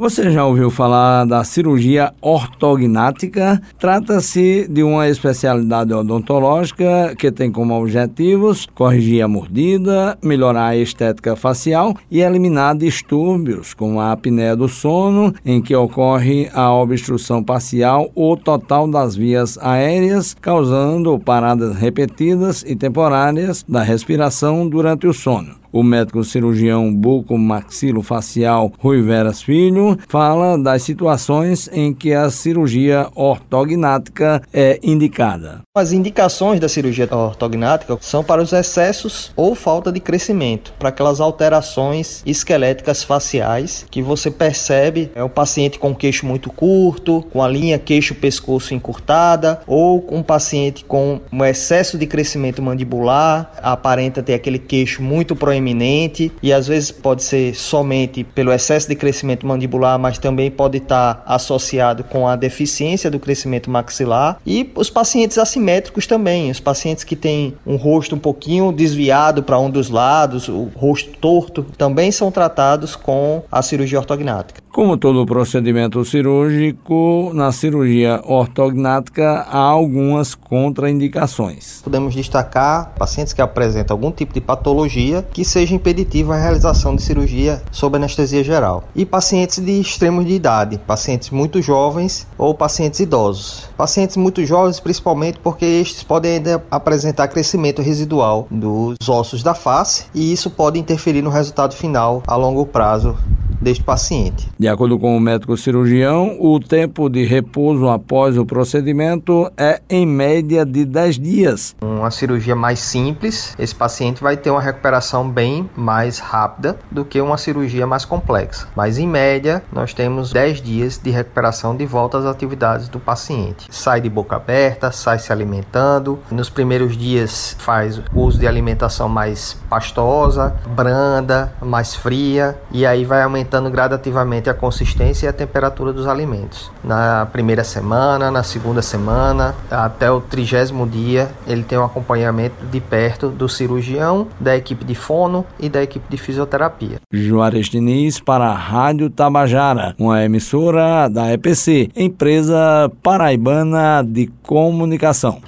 Você já ouviu falar da cirurgia ortognática? Trata-se de uma especialidade odontológica que tem como objetivos corrigir a mordida, melhorar a estética facial e eliminar distúrbios como a apneia do sono, em que ocorre a obstrução parcial ou total das vias aéreas, causando paradas repetidas e temporárias da respiração durante o sono. O médico cirurgião buco-maxilofacial Rui Veras Filho fala das situações em que a cirurgia ortognática é indicada. As indicações da cirurgia ortognática são para os excessos ou falta de crescimento, para aquelas alterações esqueléticas faciais que você percebe é um paciente com queixo muito curto, com a linha queixo-pescoço encurtada, ou um paciente com um excesso de crescimento mandibular, aparenta ter aquele queixo muito proeminente proeminente e às vezes pode ser somente pelo excesso de crescimento mandibular, mas também pode estar associado com a deficiência do crescimento maxilar e os pacientes assimétricos também, os pacientes que têm um rosto um pouquinho desviado para um dos lados, o rosto torto, também são tratados com a cirurgia ortognática. Como todo procedimento cirúrgico, na cirurgia ortognática há algumas contraindicações. Podemos destacar pacientes que apresentam algum tipo de patologia que seja impeditiva a realização de cirurgia sob anestesia geral. E pacientes de extremos de idade, pacientes muito jovens ou pacientes idosos. Pacientes muito jovens, principalmente porque estes podem ainda apresentar crescimento residual dos ossos da face e isso pode interferir no resultado final a longo prazo deste paciente. De acordo com o médico cirurgião, o tempo de repouso após o procedimento é em média de 10 dias. Uma cirurgia mais simples, esse paciente vai ter uma recuperação bem mais rápida do que uma cirurgia mais complexa. Mas em média, nós temos 10 dias de recuperação de volta às atividades do paciente. Sai de boca aberta, sai se alimentando. Nos primeiros dias faz uso de alimentação mais pastosa, branda, mais fria e aí vai aumentar aumentando gradativamente a consistência e a temperatura dos alimentos. Na primeira semana, na segunda semana, até o trigésimo dia, ele tem um acompanhamento de perto do cirurgião, da equipe de fono e da equipe de fisioterapia. Juarez Diniz para a Rádio Tabajara, uma emissora da EPC, empresa paraibana de comunicação.